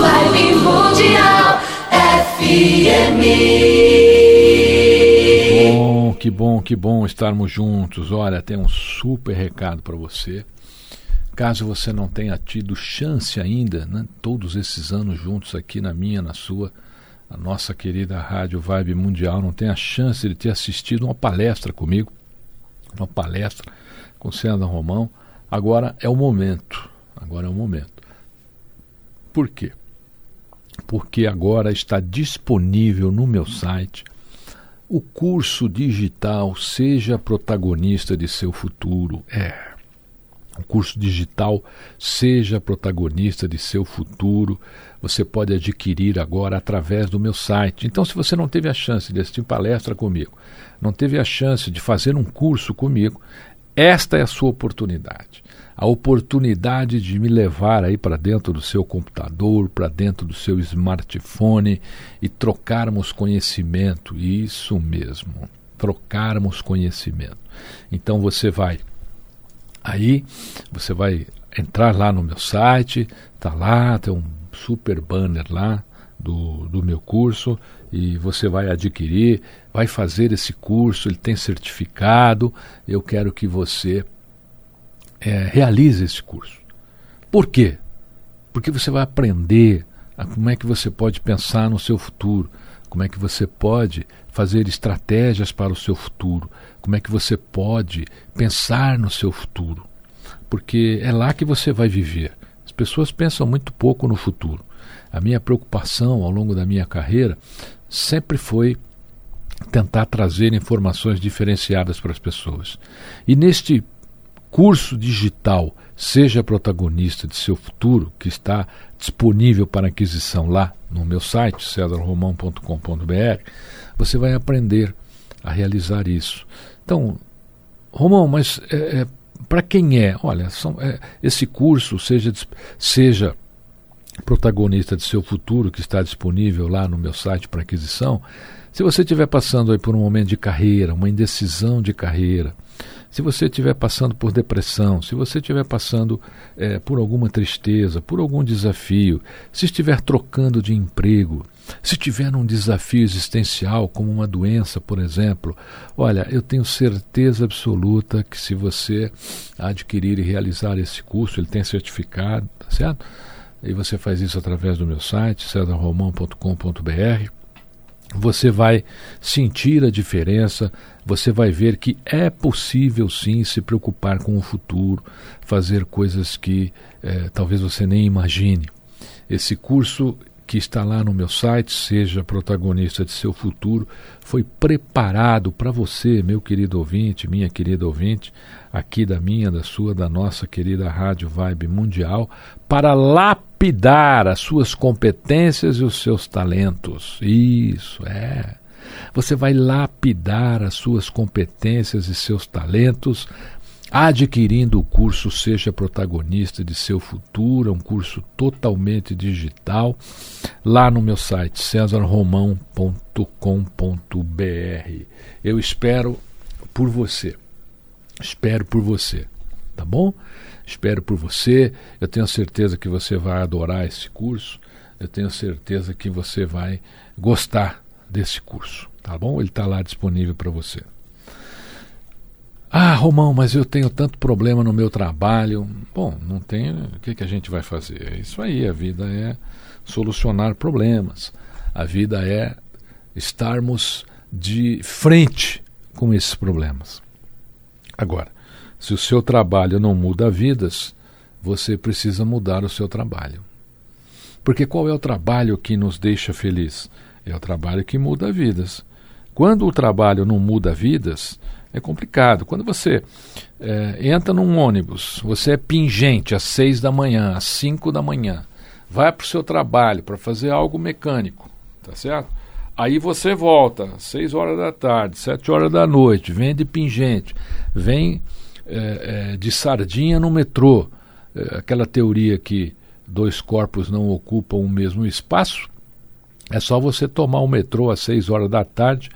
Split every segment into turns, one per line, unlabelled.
Vibe Mundial FM.
Bom, que bom, que bom estarmos juntos. Olha, tem um super recado para você. Caso você não tenha tido chance ainda, né, todos esses anos juntos aqui na minha, na sua, a nossa querida Rádio Vibe Mundial, não tenha chance de ter assistido uma palestra comigo, uma palestra com Sandra Romão. Agora é o momento. Agora é o momento. Por quê? Porque agora está disponível no meu site o curso digital Seja Protagonista de Seu Futuro. É. O curso digital Seja Protagonista de Seu Futuro. Você pode adquirir agora através do meu site. Então, se você não teve a chance de assistir palestra comigo, não teve a chance de fazer um curso comigo, esta é a sua oportunidade. A oportunidade de me levar aí para dentro do seu computador, para dentro do seu smartphone e trocarmos conhecimento. Isso mesmo, trocarmos conhecimento. Então você vai aí, você vai entrar lá no meu site, tá lá, tem um super banner lá do, do meu curso e você vai adquirir, vai fazer esse curso, ele tem certificado. Eu quero que você é, realize esse curso. Por quê? Porque você vai aprender a como é que você pode pensar no seu futuro, como é que você pode fazer estratégias para o seu futuro, como é que você pode pensar no seu futuro. Porque é lá que você vai viver. As pessoas pensam muito pouco no futuro. A minha preocupação ao longo da minha carreira sempre foi tentar trazer informações diferenciadas para as pessoas. E neste curso digital, seja protagonista de seu futuro, que está disponível para aquisição lá no meu site, cedarromão.com.br, você vai aprender a realizar isso. Então, Romão, mas é, é, para quem é? Olha, são, é, esse curso, seja, seja protagonista de seu futuro, que está disponível lá no meu site para aquisição, se você estiver passando aí por um momento de carreira, uma indecisão de carreira, se você estiver passando por depressão, se você estiver passando é, por alguma tristeza, por algum desafio, se estiver trocando de emprego, se tiver um desafio existencial, como uma doença, por exemplo, olha, eu tenho certeza absoluta que se você adquirir e realizar esse curso, ele tem certificado, tá certo? E você faz isso através do meu site, cedarromão.com.br você vai sentir a diferença, você vai ver que é possível sim se preocupar com o futuro, fazer coisas que eh, talvez você nem imagine. Esse curso que está lá no meu site, seja protagonista de seu futuro, foi preparado para você, meu querido ouvinte, minha querida ouvinte, aqui da minha, da sua, da nossa querida Rádio Vibe Mundial, para lapidar as suas competências e os seus talentos. Isso, é. Você vai lapidar as suas competências e seus talentos adquirindo o curso Seja Protagonista de Seu Futuro, um curso totalmente digital, lá no meu site cesarromão.com.br. Eu espero por você. Espero por você, tá bom? Espero por você. Eu tenho certeza que você vai adorar esse curso. eu tenho certeza que você vai gostar desse curso, tá bom? Ele está lá disponível para você. Ah, Romão, mas eu tenho tanto problema no meu trabalho. Bom, não tem. O que, que a gente vai fazer? É isso aí, a vida é solucionar problemas. A vida é estarmos de frente com esses problemas. Agora, se o seu trabalho não muda vidas, você precisa mudar o seu trabalho. Porque qual é o trabalho que nos deixa feliz? É o trabalho que muda vidas. Quando o trabalho não muda vidas, é complicado. Quando você é, entra num ônibus, você é pingente às seis da manhã, às cinco da manhã, vai para o seu trabalho para fazer algo mecânico, tá certo? Aí você volta seis horas da tarde, sete horas da noite, vem de pingente, vem é, é, de sardinha no metrô, é, aquela teoria que dois corpos não ocupam o mesmo espaço. É só você tomar o metrô às seis horas da tarde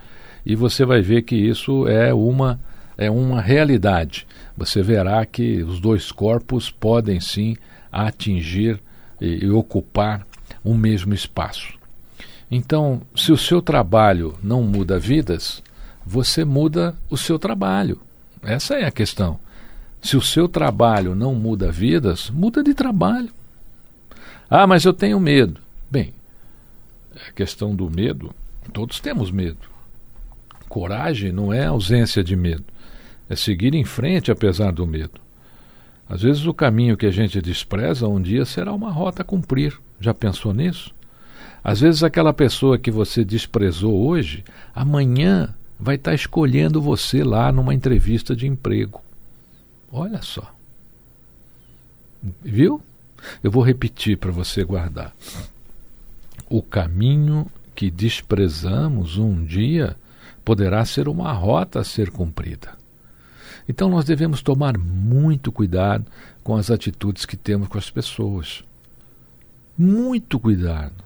e você vai ver que isso é uma, é uma realidade. Você verá que os dois corpos podem sim atingir e, e ocupar o mesmo espaço. Então, se o seu trabalho não muda vidas, você muda o seu trabalho. Essa é a questão. Se o seu trabalho não muda vidas, muda de trabalho. Ah, mas eu tenho medo. A questão do medo, todos temos medo. Coragem não é ausência de medo, é seguir em frente apesar do medo. Às vezes o caminho que a gente despreza um dia será uma rota a cumprir. Já pensou nisso? Às vezes aquela pessoa que você desprezou hoje, amanhã vai estar escolhendo você lá numa entrevista de emprego. Olha só. Viu? Eu vou repetir para você guardar. O caminho que desprezamos um dia poderá ser uma rota a ser cumprida. Então nós devemos tomar muito cuidado com as atitudes que temos com as pessoas. Muito cuidado.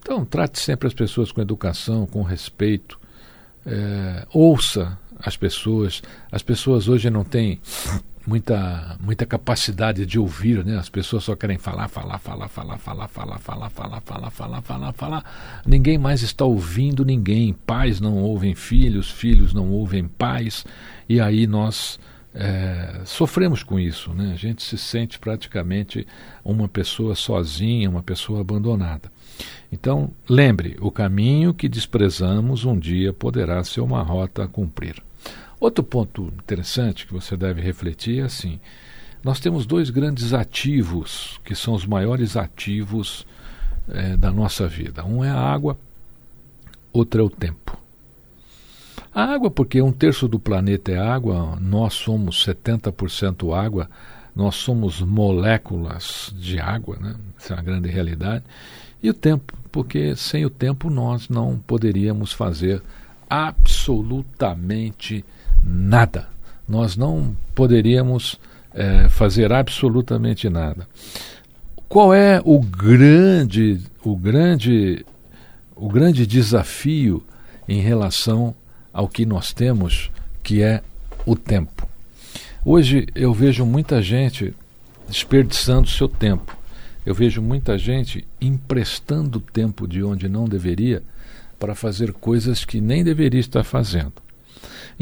Então, trate sempre as pessoas com educação, com respeito. É, ouça as pessoas. As pessoas hoje não têm muita, muita capacidade de ouvir, né? As pessoas só querem falar, falar, falar, falar, falar, falar, falar, falar, falar, falar, falar, falar. Ninguém mais está ouvindo ninguém. Pais não ouvem filhos, filhos não ouvem pais. E aí nós é, sofremos com isso, né? A gente se sente praticamente uma pessoa sozinha, uma pessoa abandonada. Então, lembre, o caminho que desprezamos um dia poderá ser uma rota a cumprir. Outro ponto interessante que você deve refletir é assim: nós temos dois grandes ativos, que são os maiores ativos é, da nossa vida. Um é a água, outro é o tempo. A água, porque um terço do planeta é água, nós somos 70% água, nós somos moléculas de água, né? essa é uma grande realidade. E o tempo, porque sem o tempo nós não poderíamos fazer absolutamente nada nada. Nós não poderíamos é, fazer absolutamente nada. Qual é o grande, o grande, o grande desafio em relação ao que nós temos, que é o tempo? Hoje eu vejo muita gente desperdiçando seu tempo. Eu vejo muita gente emprestando tempo de onde não deveria para fazer coisas que nem deveria estar fazendo.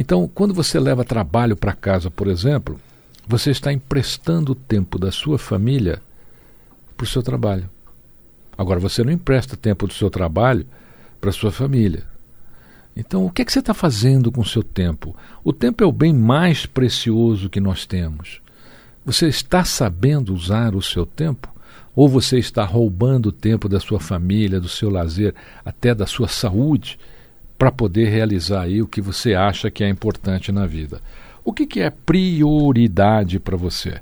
Então, quando você leva trabalho para casa, por exemplo, você está emprestando o tempo da sua família para o seu trabalho. Agora, você não empresta tempo do seu trabalho para a sua família. Então, o que, é que você está fazendo com o seu tempo? O tempo é o bem mais precioso que nós temos. Você está sabendo usar o seu tempo? Ou você está roubando o tempo da sua família, do seu lazer, até da sua saúde? Para poder realizar aí o que você acha que é importante na vida. O que, que é prioridade para você?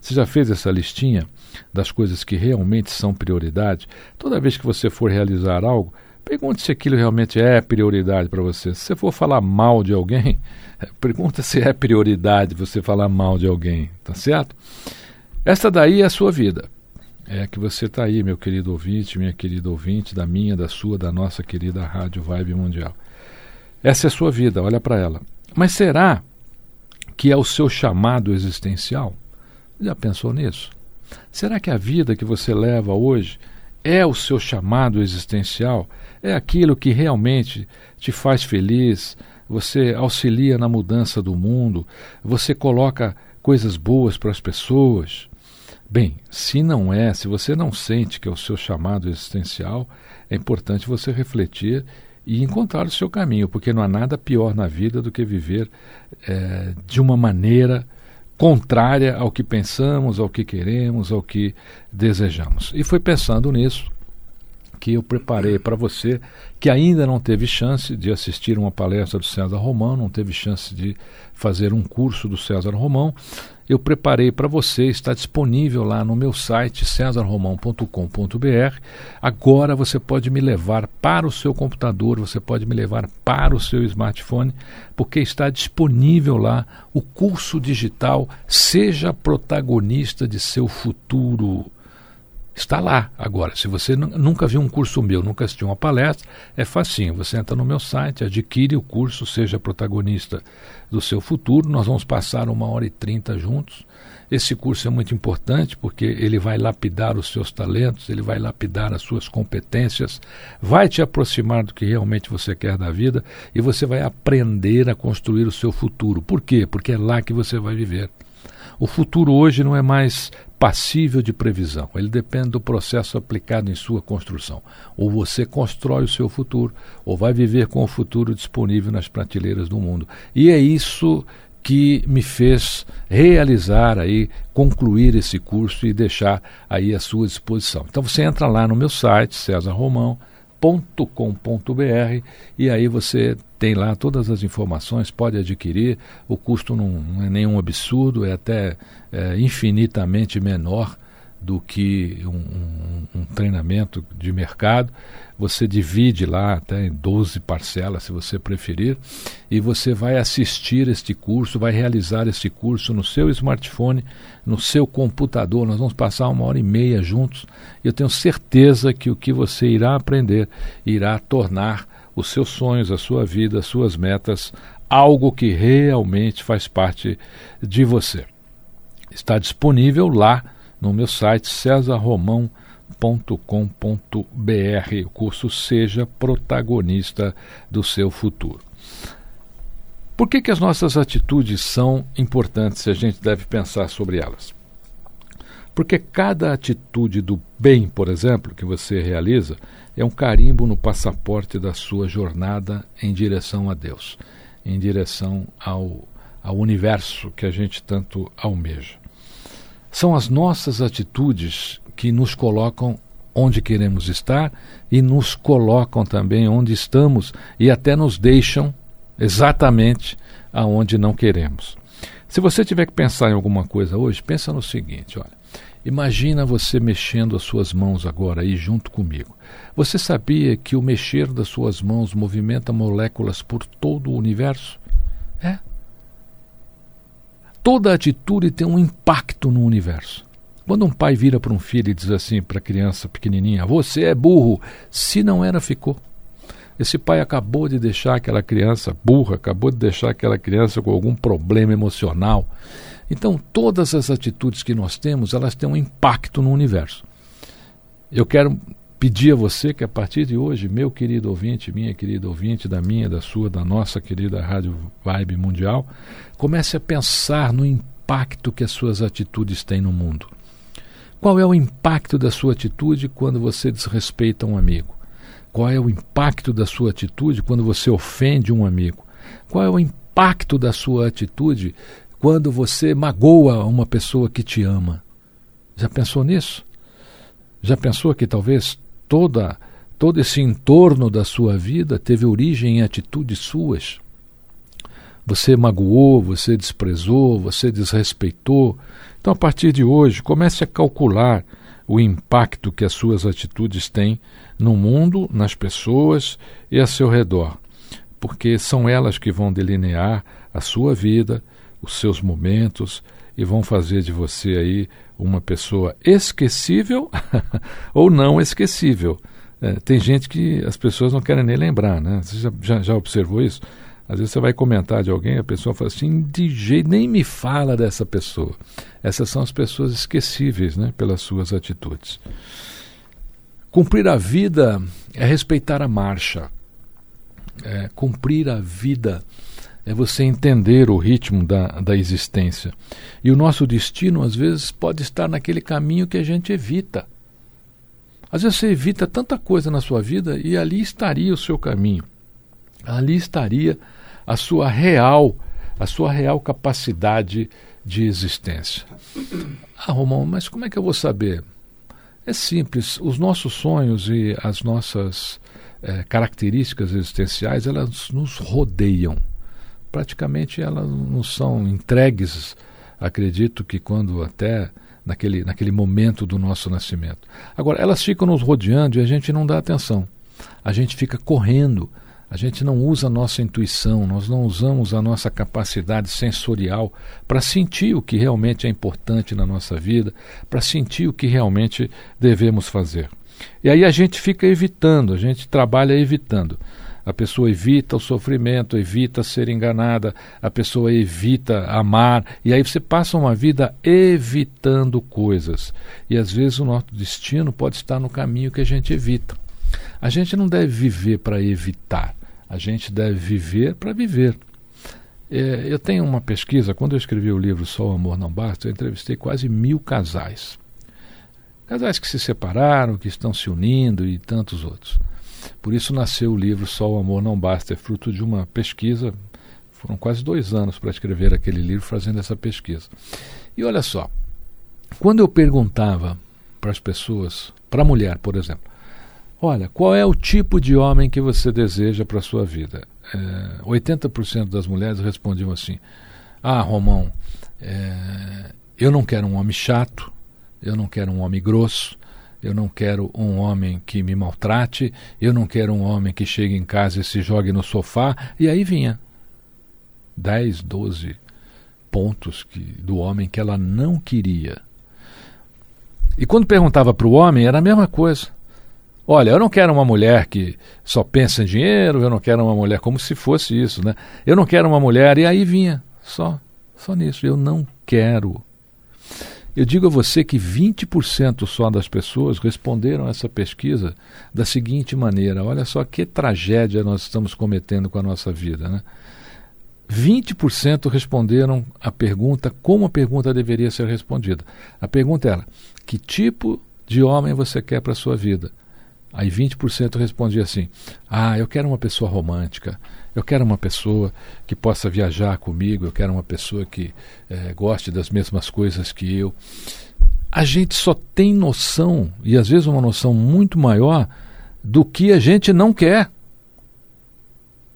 Você já fez essa listinha das coisas que realmente são prioridade? Toda vez que você for realizar algo, pergunte se aquilo realmente é prioridade para você. Se você for falar mal de alguém, pergunta se é prioridade você falar mal de alguém, tá certo? Esta daí é a sua vida é que você está aí, meu querido ouvinte, minha querida ouvinte, da minha, da sua, da nossa querida Rádio Vibe Mundial. Essa é a sua vida, olha para ela. Mas será que é o seu chamado existencial? Já pensou nisso? Será que a vida que você leva hoje é o seu chamado existencial? É aquilo que realmente te faz feliz? Você auxilia na mudança do mundo? Você coloca coisas boas para as pessoas? Bem, se não é, se você não sente que é o seu chamado existencial, é importante você refletir e encontrar o seu caminho, porque não há nada pior na vida do que viver é, de uma maneira contrária ao que pensamos, ao que queremos, ao que desejamos. E foi pensando nisso que eu preparei para você que ainda não teve chance de assistir uma palestra do César Romão, não teve chance de fazer um curso do César Romão. Eu preparei para você, está disponível lá no meu site cesarromão.com.br. Agora você pode me levar para o seu computador, você pode me levar para o seu smartphone, porque está disponível lá o curso digital Seja protagonista de seu futuro. Está lá agora. Se você nunca viu um curso meu, nunca assistiu uma palestra, é facinho. Você entra no meu site, adquire o curso, seja protagonista do seu futuro. Nós vamos passar uma hora e trinta juntos. Esse curso é muito importante porque ele vai lapidar os seus talentos, ele vai lapidar as suas competências, vai te aproximar do que realmente você quer da vida e você vai aprender a construir o seu futuro. Por quê? Porque é lá que você vai viver. O futuro hoje não é mais passível de previsão, ele depende do processo aplicado em sua construção. Ou você constrói o seu futuro, ou vai viver com o futuro disponível nas prateleiras do mundo. E é isso que me fez realizar aí, concluir esse curso e deixar aí à sua disposição. Então você entra lá no meu site, César Romão, com.br e aí você tem lá todas as informações, pode adquirir. O custo não, é nenhum absurdo, é até é, infinitamente menor do que um, um, um, treinamento de mercado. Você divide lá até em 12 parcelas, se você preferir, e você vai assistir este curso, vai realizar este curso no seu smartphone, no seu computador. Nós vamos passar uma hora e meia juntos. Eu tenho certeza que o que você irá aprender irá tornar os seus sonhos, a sua vida, as suas metas, algo que realmente faz parte de você. Está disponível lá no meu site cesarromão.com.br. O curso Seja Protagonista do Seu Futuro. Por que, que as nossas atitudes são importantes e a gente deve pensar sobre elas? Porque cada atitude do bem, por exemplo, que você realiza, é um carimbo no passaporte da sua jornada em direção a Deus, em direção ao, ao universo que a gente tanto almeja. São as nossas atitudes que nos colocam onde queremos estar e nos colocam também onde estamos e até nos deixam exatamente aonde não queremos. Se você tiver que pensar em alguma coisa hoje, pensa no seguinte, olha. Imagina você mexendo as suas mãos agora aí junto comigo. Você sabia que o mexer das suas mãos movimenta moléculas por todo o universo? É toda atitude tem um impacto no universo. Quando um pai vira para um filho e diz assim para a criança pequenininha: Você é burro, se não era, ficou. Esse pai acabou de deixar aquela criança burra, acabou de deixar aquela criança com algum problema emocional. Então, todas as atitudes que nós temos, elas têm um impacto no universo. Eu quero pedir a você que a partir de hoje, meu querido ouvinte, minha querida ouvinte, da minha, da sua, da nossa querida Rádio Vibe Mundial, comece a pensar no impacto que as suas atitudes têm no mundo. Qual é o impacto da sua atitude quando você desrespeita um amigo? Qual é o impacto da sua atitude quando você ofende um amigo? Qual é o impacto da sua atitude quando você magoa uma pessoa que te ama? Já pensou nisso? Já pensou que talvez toda todo esse entorno da sua vida teve origem em atitudes suas. Você magoou, você desprezou, você desrespeitou. Então, a partir de hoje, comece a calcular o impacto que as suas atitudes têm no mundo, nas pessoas e a seu redor, porque são elas que vão delinear a sua vida, os seus momentos e vão fazer de você aí uma pessoa esquecível ou não esquecível. É, tem gente que as pessoas não querem nem lembrar, né? Você já, já, já, observou isso? Às vezes você vai comentar de alguém, a pessoa fala assim, de jeito, nem me fala dessa pessoa. Essas são as pessoas esquecíveis, né? Pelas suas atitudes. Cumprir a vida é respeitar a marcha. É, cumprir a vida é você entender o ritmo da, da existência. E o nosso destino, às vezes, pode estar naquele caminho que a gente evita. Às vezes você evita tanta coisa na sua vida e ali estaria o seu caminho. Ali estaria a sua real, a sua real capacidade de existência. Ah, Romão, mas como é que eu vou saber? É simples, os nossos sonhos e as nossas é, características existenciais, elas nos rodeiam. Praticamente elas nos são entregues, acredito que quando até naquele, naquele momento do nosso nascimento. Agora, elas ficam nos rodeando e a gente não dá atenção. A gente fica correndo, a gente não usa a nossa intuição, nós não usamos a nossa capacidade sensorial para sentir o que realmente é importante na nossa vida, para sentir o que realmente devemos fazer. E aí a gente fica evitando, a gente trabalha evitando. A pessoa evita o sofrimento, evita ser enganada, a pessoa evita amar, e aí você passa uma vida evitando coisas. E às vezes o nosso destino pode estar no caminho que a gente evita. A gente não deve viver para evitar, a gente deve viver para viver. É, eu tenho uma pesquisa, quando eu escrevi o livro Só o Amor Não Basta, eu entrevistei quase mil casais. Casais que se separaram, que estão se unindo e tantos outros. Por isso nasceu o livro Só o Amor Não Basta, é fruto de uma pesquisa. Foram quase dois anos para escrever aquele livro, fazendo essa pesquisa. E olha só, quando eu perguntava para as pessoas, para a mulher, por exemplo, Olha, qual é o tipo de homem que você deseja para a sua vida? É, 80% das mulheres respondiam assim: Ah, Romão, é, eu não quero um homem chato, eu não quero um homem grosso, eu não quero um homem que me maltrate, eu não quero um homem que chegue em casa e se jogue no sofá. E aí vinha 10, 12 pontos que, do homem que ela não queria. E quando perguntava para o homem, era a mesma coisa. Olha, eu não quero uma mulher que só pensa em dinheiro, eu não quero uma mulher como se fosse isso, né? Eu não quero uma mulher, e aí vinha, só, só nisso, eu não quero. Eu digo a você que 20% só das pessoas responderam essa pesquisa da seguinte maneira: olha só que tragédia nós estamos cometendo com a nossa vida, né? 20% responderam a pergunta como a pergunta deveria ser respondida. A pergunta era: que tipo de homem você quer para a sua vida? Aí 20% respondia assim: Ah, eu quero uma pessoa romântica, eu quero uma pessoa que possa viajar comigo, eu quero uma pessoa que é, goste das mesmas coisas que eu. A gente só tem noção, e às vezes uma noção muito maior, do que a gente não quer.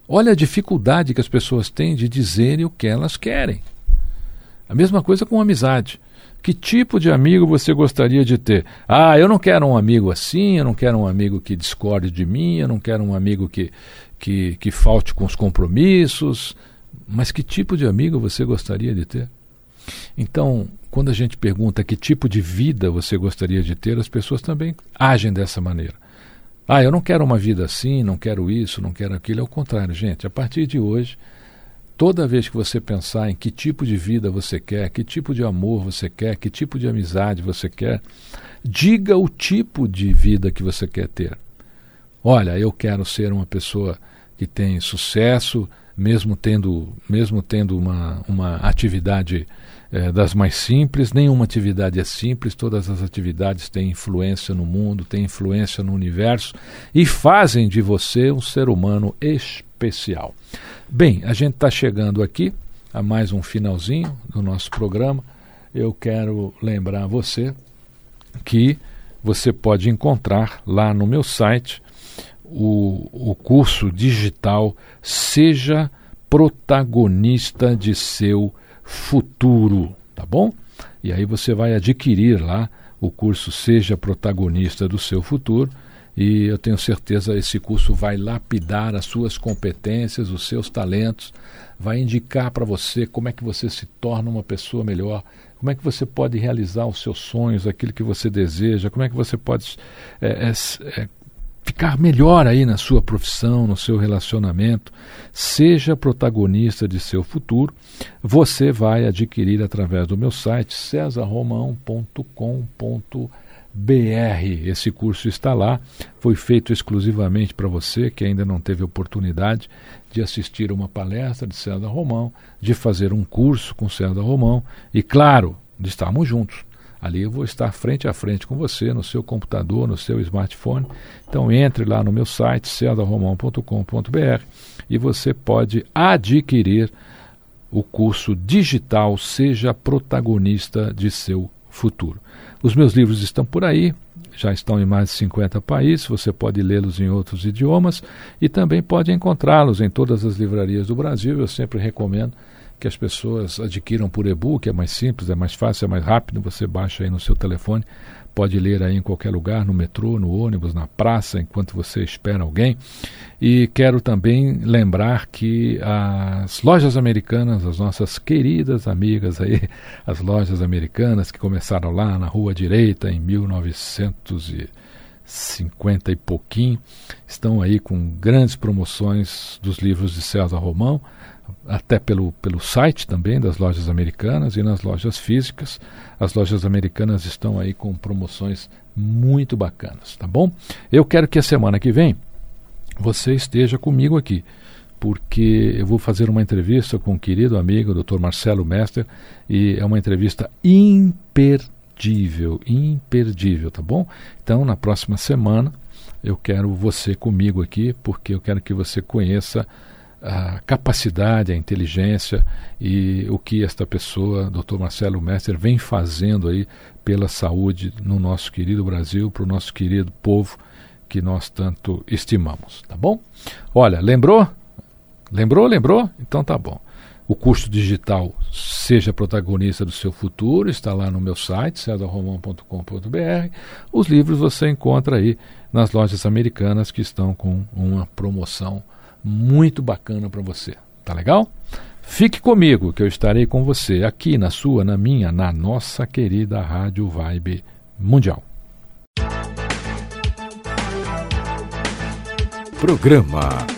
Olha a dificuldade que as pessoas têm de dizerem o que elas querem. A mesma coisa com amizade. Que tipo de amigo você gostaria de ter? Ah, eu não quero um amigo assim, eu não quero um amigo que discorde de mim, eu não quero um amigo que, que, que falte com os compromissos. Mas que tipo de amigo você gostaria de ter? Então, quando a gente pergunta que tipo de vida você gostaria de ter, as pessoas também agem dessa maneira. Ah, eu não quero uma vida assim, não quero isso, não quero aquilo. É o contrário, gente. A partir de hoje, Toda vez que você pensar em que tipo de vida você quer, que tipo de amor você quer, que tipo de amizade você quer, diga o tipo de vida que você quer ter. Olha, eu quero ser uma pessoa que tem sucesso, mesmo tendo, mesmo tendo uma, uma atividade é, das mais simples, nenhuma atividade é simples, todas as atividades têm influência no mundo, têm influência no universo e fazem de você um ser humano especial. Bem, a gente está chegando aqui a mais um finalzinho do nosso programa. Eu quero lembrar você que você pode encontrar lá no meu site o, o curso digital Seja Protagonista de Seu Futuro, tá bom? E aí você vai adquirir lá o curso Seja Protagonista do Seu Futuro e eu tenho certeza esse curso vai lapidar as suas competências, os seus talentos, vai indicar para você como é que você se torna uma pessoa melhor, como é que você pode realizar os seus sonhos, aquilo que você deseja, como é que você pode é, é, é, ficar melhor aí na sua profissão, no seu relacionamento. Seja protagonista de seu futuro. Você vai adquirir através do meu site cesarromão.com.br Esse curso está lá, foi feito exclusivamente para você que ainda não teve oportunidade de assistir uma palestra de César Romão, de fazer um curso com César Romão e, claro, de estarmos juntos. Ali eu vou estar frente a frente com você, no seu computador, no seu smartphone. Então entre lá no meu site, cesarromão.com.br e você pode adquirir o curso digital Seja Protagonista de Seu Futuro. Os meus livros estão por aí, já estão em mais de 50 países, você pode lê-los em outros idiomas e também pode encontrá-los em todas as livrarias do Brasil. Eu sempre recomendo que as pessoas adquiram por e-book, é mais simples, é mais fácil, é mais rápido, você baixa aí no seu telefone, pode ler aí em qualquer lugar, no metrô, no ônibus, na praça, enquanto você espera alguém. E quero também lembrar que as lojas americanas, as nossas queridas amigas aí, as lojas americanas que começaram lá na Rua Direita em 1950 e pouquinho, estão aí com grandes promoções dos livros de César Romão até pelo, pelo site também das lojas americanas e nas lojas físicas. As lojas americanas estão aí com promoções muito bacanas, tá bom? Eu quero que a semana que vem você esteja comigo aqui, porque eu vou fazer uma entrevista com um querido amigo, o Dr. Marcelo Mester, e é uma entrevista imperdível, imperdível, tá bom? Então, na próxima semana, eu quero você comigo aqui, porque eu quero que você conheça a capacidade, a inteligência e o que esta pessoa, Dr. Marcelo Messer, vem fazendo aí pela saúde no nosso querido Brasil, para o nosso querido povo que nós tanto estimamos, tá bom? Olha, lembrou? Lembrou? Lembrou? Então tá bom. O curso digital Seja Protagonista do Seu Futuro está lá no meu site, cesarromão.com.br. Os livros você encontra aí nas lojas americanas que estão com uma promoção muito bacana para você. Tá legal? Fique comigo que eu estarei com você aqui na sua, na minha, na nossa querida Rádio Vibe Mundial.
Programa